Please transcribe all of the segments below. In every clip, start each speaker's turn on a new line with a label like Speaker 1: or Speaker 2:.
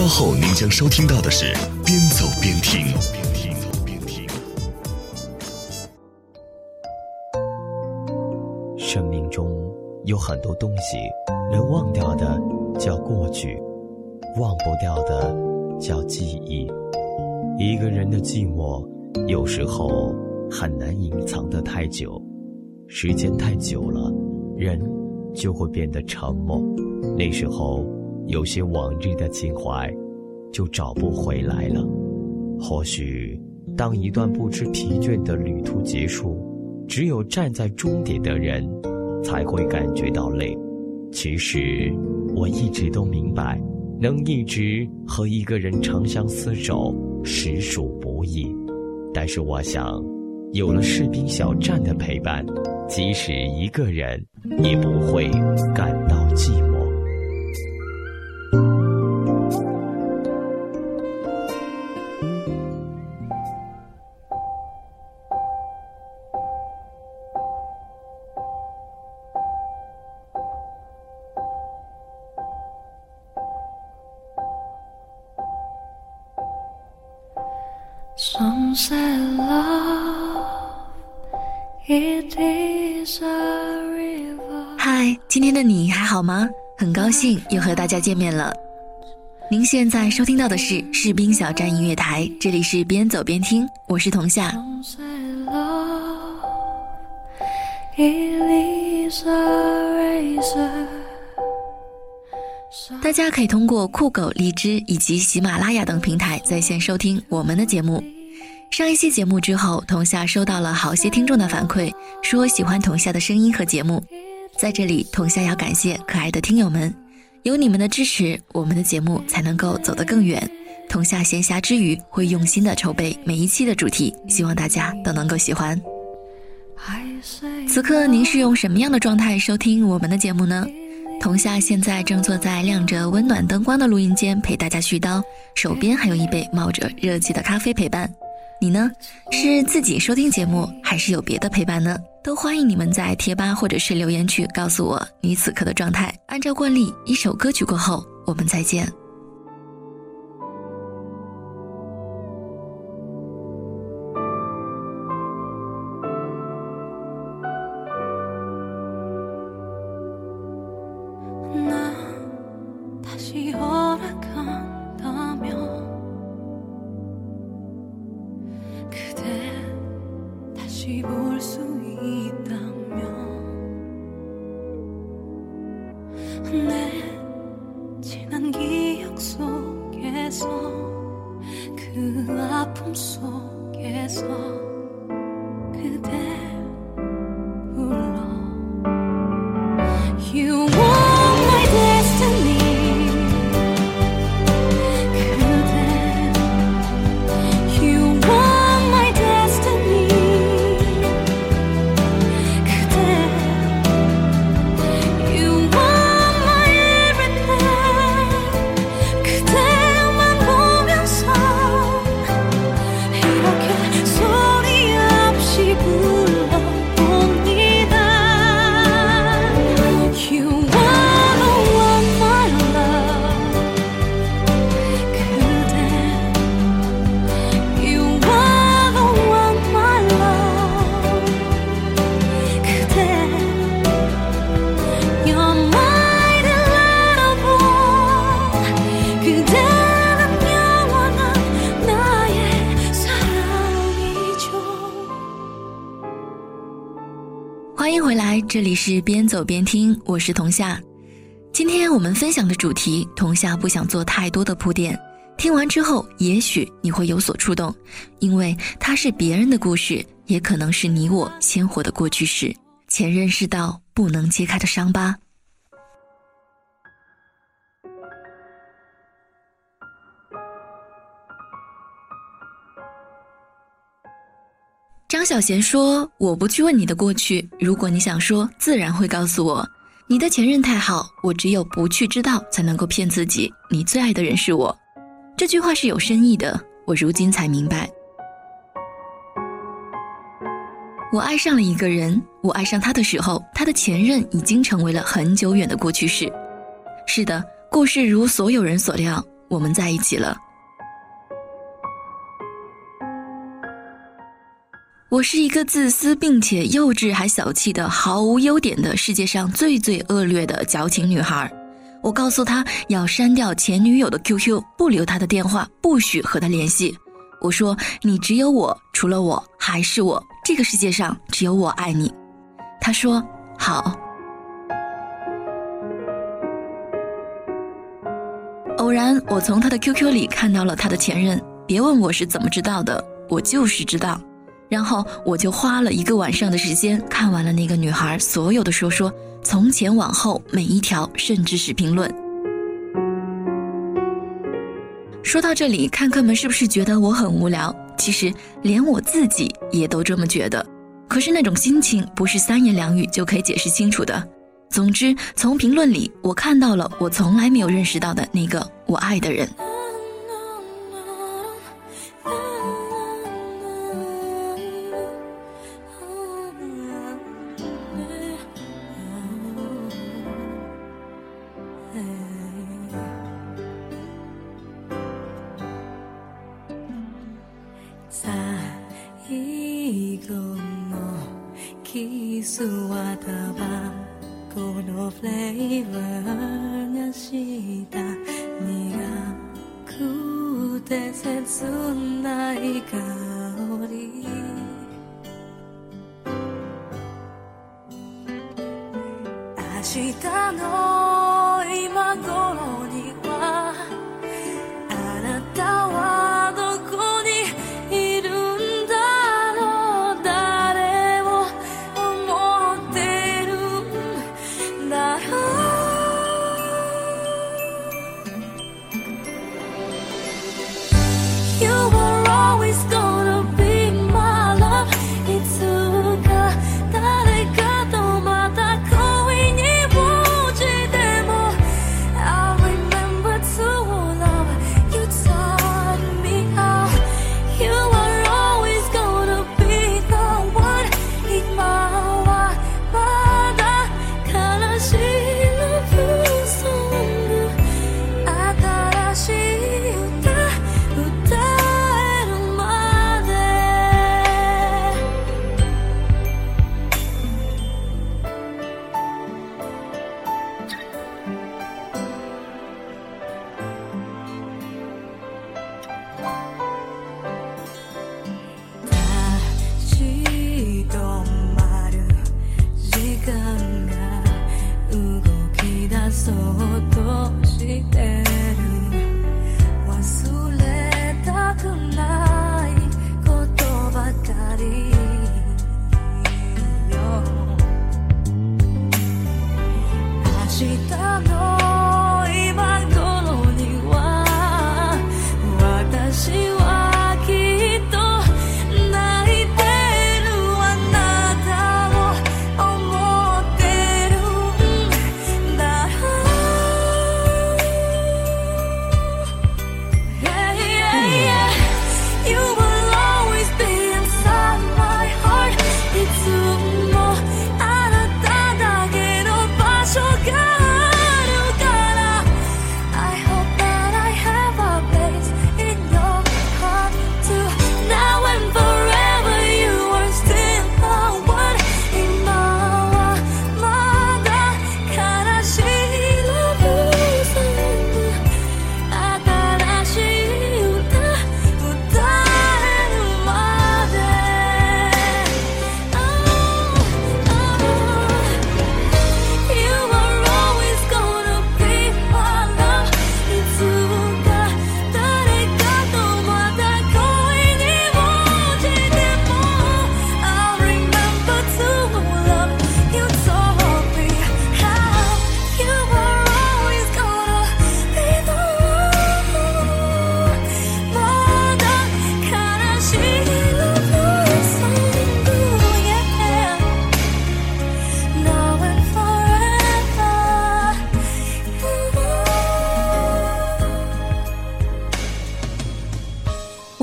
Speaker 1: 稍后您将收听到的是边走边听。
Speaker 2: 生命中有很多东西，能忘掉的叫过去，忘不掉的叫记忆。一个人的寂寞，有时候很难隐藏得太久，时间太久了，人就会变得沉默。那时候，有些往日的情怀，就找不回来了。或许，当一段不知疲倦的旅途结束，只有站在终点的人，才会感觉到累。其实，我一直都明白，能一直和一个人长相厮守，实属不易。但是，我想，有了士兵小站的陪伴，即使一个人，也不会感到寂寞。
Speaker 3: 嗨，今天的你还好吗？很高兴又和大家见面了。您现在收听到的是士兵小站音乐台，这里是边走边听，我是童夏。大家可以通过酷狗、荔枝以及喜马拉雅等平台在线收听我们的节目。上一期节目之后，童夏收到了好些听众的反馈，说喜欢童夏的声音和节目。在这里，童夏要感谢可爱的听友们，有你们的支持，我们的节目才能够走得更远。童夏闲暇之余会用心的筹备每一期的主题，希望大家都能够喜欢。此刻您是用什么样的状态收听我们的节目呢？童夏现在正坐在亮着温暖灯光的录音间陪大家絮叨，手边还有一杯冒着热气的咖啡陪伴。你呢？是自己收听节目，还是有别的陪伴呢？都欢迎你们在贴吧或者是留言区告诉我你此刻的状态。按照惯例，一首歌曲过后，我们再见。记不欢迎回来这里是边走边听，我是童夏。今天我们分享的主题，童夏不想做太多的铺垫。听完之后，也许你会有所触动，因为它是别人的故事，也可能是你我鲜活的过去式。前任是道不能揭开的伤疤。张小娴说：“我不去问你的过去，如果你想说，自然会告诉我。你的前任太好，我只有不去知道，才能够骗自己。你最爱的人是我。”这句话是有深意的，我如今才明白。我爱上了一个人，我爱上他的时候，他的前任已经成为了很久远的过去式。是的，故事如所有人所料，
Speaker 4: 我们在一起了。我是一个自私并且幼稚还小气的毫无优点的世界上最最恶劣的矫情女孩。我告诉他要删掉前女友的 QQ，不留他的电话，不许和他联系。我说你只有我，除了我还是我，这个世界上只有我爱你。他说好。偶然我从他的 QQ 里看到了他的前任，别问我是怎么知道的，我就是知道。然后我就花了一个晚上的时间看完了那个女孩所有的说说，从前往后每一条，甚至是评论。说到这里，看客们是不是觉得我很无聊？其实连我自己也都这么觉得。可是那种心情不是三言两语就可以解释清楚的。总之，从评论里我看到了我从来没有认识到的那个我爱的人。最後のキスはたばこのフレーバー。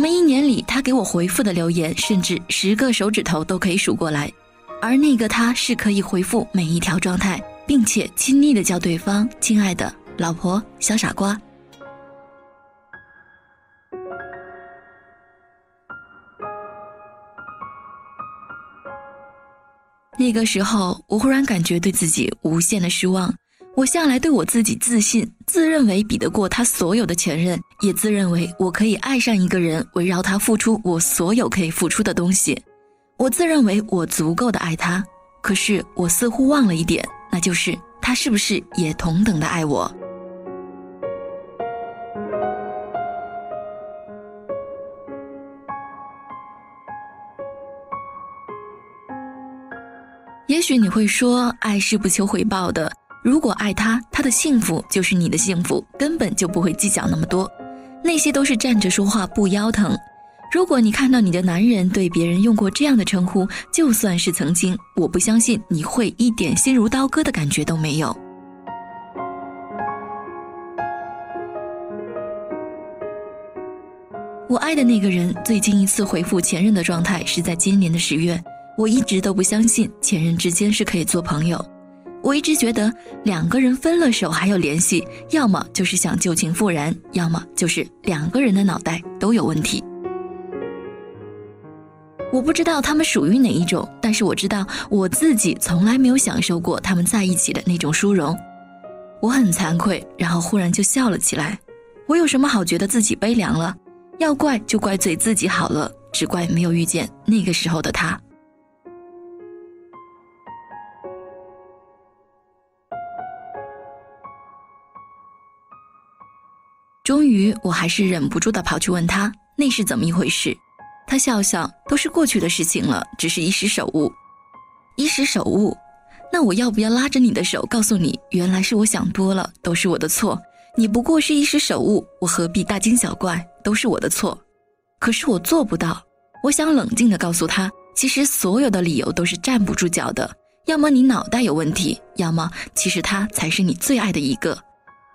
Speaker 4: 我们一年里他给我回复的留言甚至十个手指头都可以数过来。而那个他是可以回复每一条状态并且亲昵的叫对方亲爱的老婆小傻瓜。
Speaker 3: 那个时候我忽然感觉对自己无限的失望。我向来对我自己自信，自认为比得过他所有的前任，也自认为我可以爱上一个人，围绕他付出我所有可以付出的东西。我自认为我足够的爱他，可是我似乎忘了一点，那就是他是不是也同等的爱我？也许你会说，爱是不求回报的。如果爱他，他的幸福就是你的幸福，根本就不会计较那么多。那些都是站着说话不腰疼。如果你看到你的男人对别人用过这样的称呼，就算是曾经，我不相信你会一点心如刀割的感觉都没有。我爱的那个人最近一次回复前任的状态是在今年的十月。我一直都不相信前任之间是可以做朋友，我一直觉得两个人分了手还有联系，要么就是想旧情复燃，要么就是两个人的脑袋都有问题。我不知道他们属于哪一种，但是我知道我自己从来没有享受过他们在一起的那种殊荣。我很惭愧，然后忽然就笑了起来。我有什么好觉得自己悲凉了？要怪就怪罪自己好了，只怪没有遇见那个时候的他。终于，我还是忍不住的跑去问他那是怎么一回事。他笑笑，都是过去的事情了，只是一时手误。一时手误，那我要不要拉着你的手，告诉你，原来是我想多了，都是我的错。你不过是一时手误，我何必大惊小怪？都是我的错。可是我做不到。我想冷静的告诉他，其实所有的理由都是站不住脚的。要么你脑袋有问题，要么其实他才是你最爱的一个。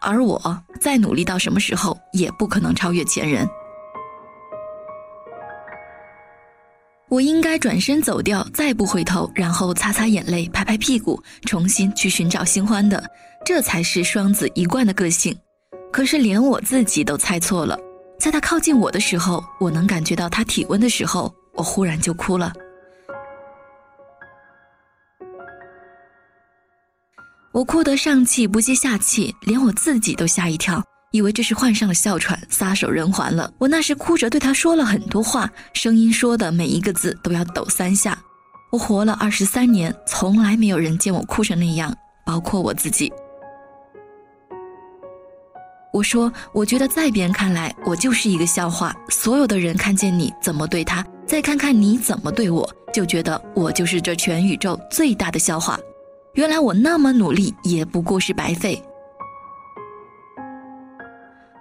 Speaker 3: 而我再努力到什么时候，也不可能超越前人。我应该转身走掉，再不回头，然后擦擦眼泪，拍拍屁股，重新去寻找新欢的，这才是双子一贯的个性。可是连我自己都猜错了，在他靠近我的时候，我能感觉到他体温的时候，我忽然就哭了。我哭得上气不接下气，连我自己都吓一跳，以为这是患上了哮喘，撒手人寰了。我那时哭着对他说了很多话，声音说的每一个字都要抖三下。我活了二十三年，从来没有人见我哭成那样，包括我自己。我说，我觉得在别人看来，我就是一个笑话。所有的人看见你怎么对他，再看看你怎么对我，就觉得我就是这全宇宙最大的笑话。原来我那么努力也不过是白费。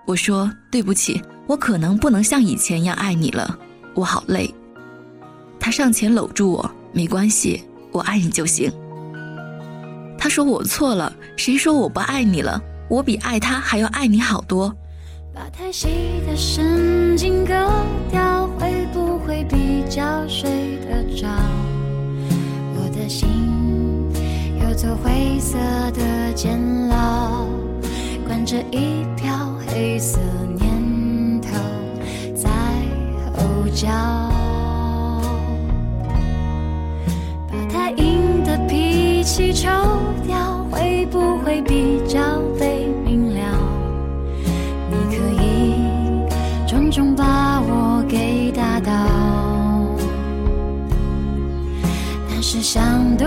Speaker 3: 我说对不起，我可能不能像以前一样爱你了，我好累。他上前搂住我，没关系，我爱你就行。他说我错了，谁说我不爱你了？我比爱他还要爱你好多。把太细的神经割掉，会不会比较睡得着？我的心。做灰色的监牢，关着一票黑色念头在吼叫。把太硬的脾气抽掉，会不会比较被明了？你可以重重把我给打倒，但是想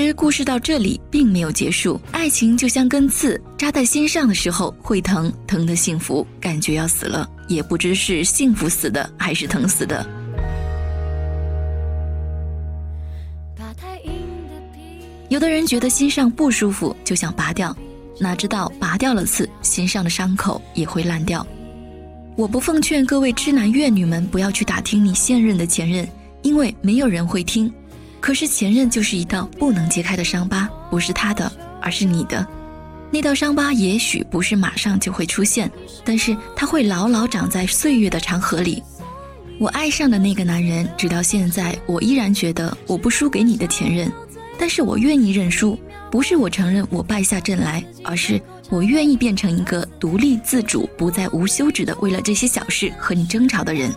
Speaker 3: 实故事到这里并没有结束，爱情就像根刺扎在心上的时候会疼，疼的幸福，感觉要死了，也不知是幸福死的还是疼死的。有的人觉得心上不舒服就想拔掉，哪知道拔掉了刺，心上的伤口也会烂掉。我不奉劝各位知男怨女们不要去打听你现任的前任，因为没有人会听。可是前任就是一道不能揭开的伤疤，不是他的，而是你的。那道伤疤也许不是马上就会出现，但是它会牢牢长在岁月的长河里。我爱上的那个男人，直到现在，我依然觉得我不输给你的前任。但是我愿意认输，不是我承认我败下阵来，而是我愿意变成一个独立自主、不再无休止的为了这些小事和你争吵的人。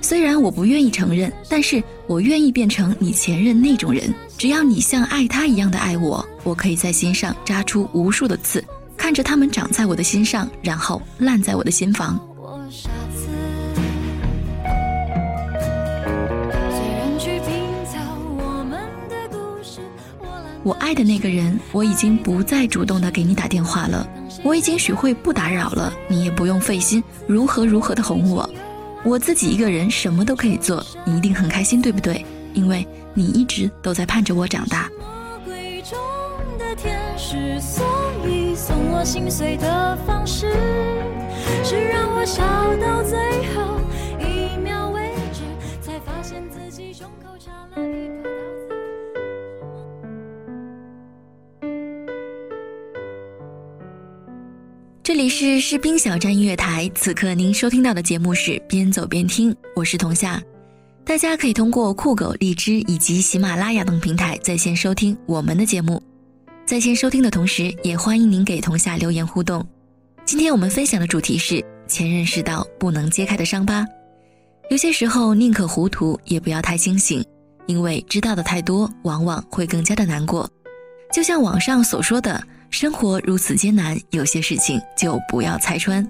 Speaker 3: 虽然我不愿意承认，但是我愿意变成你前任那种人。只要你像爱他一样的爱我，我可以在心上扎出无数的刺，看着他们长在我的心上，然后烂在我的心房。我爱的那个人，我已经不再主动的给你打电话了，我已经学会不打扰了，你也不用费心如何如何的哄我，我自己一个人什么都可以做，你一定很开心，对不对？因为你一直都在盼着我长大。是让我笑到最后这里是士兵小站音乐台，此刻您收听到的节目是边走边听，我是童夏。大家可以通过酷狗、荔枝以及喜马拉雅等平台在线收听我们的节目。在线收听的同时，也欢迎您给童夏留言互动。今天我们分享的主题是前任是道不能揭开的伤疤。有些时候宁可糊涂，也不要太清醒，因为知道的太多，往往会更加的难过。就像网上所说的。生活如此艰难，有些事情就不要拆穿。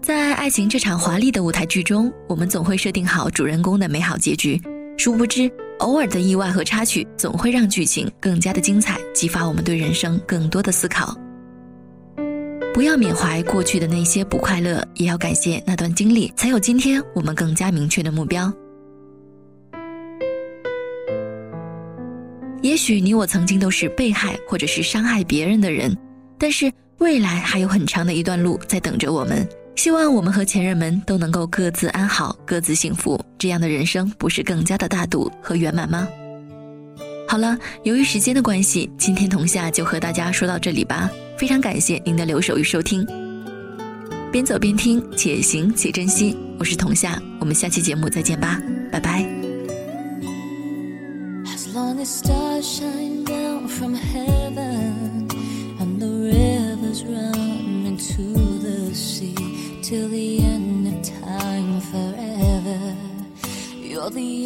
Speaker 3: 在爱情这场华丽的舞台剧中，我们总会设定好主人公的美好结局，殊不知，偶尔的意外和插曲总会让剧情更加的精彩，激发我们对人生更多的思考。不要缅怀过去的那些不快乐，也要感谢那段经历，才有今天我们更加明确的目标。也许你我曾经都是被害或者是伤害别人的人，但是未来还有很长的一段路在等着我们。希望我们和前任们都能够各自安好，各自幸福，这样的人生不是更加的大度和圆满吗？好了，由于时间的关系，今天童夏就和大家说到这里吧。非常感谢您的留守与收听，边走边听，且行且珍惜。我是童夏，我们下期节目再见吧，拜拜。
Speaker 4: You're the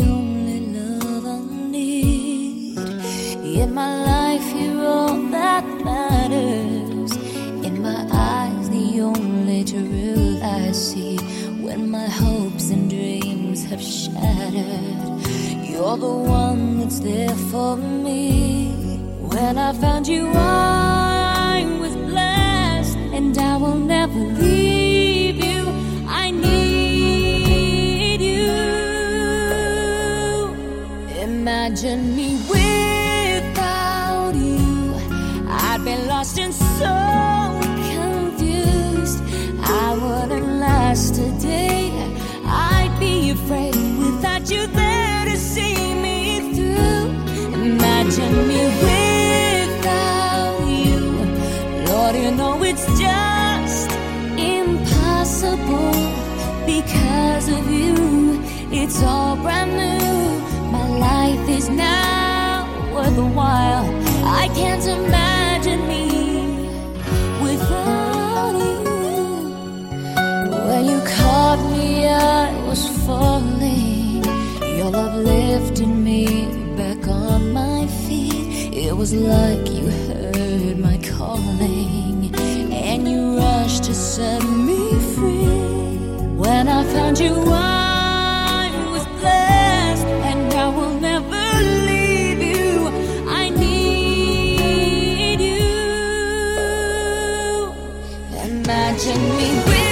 Speaker 4: one that's there for me. When I found you, I was blessed, and I will never leave you. I need you. Imagine me without you there to see me through. imagine me without you. Lord, you know it's just impossible because of you. It's all brand new. My life is now. I can't imagine me without you. When you caught me, I was falling. Your love lifted me back on my feet. It was like you heard my calling and you rushed to set me free. When I found you, I was blessed, and I will never leave you. I need you. Imagine me without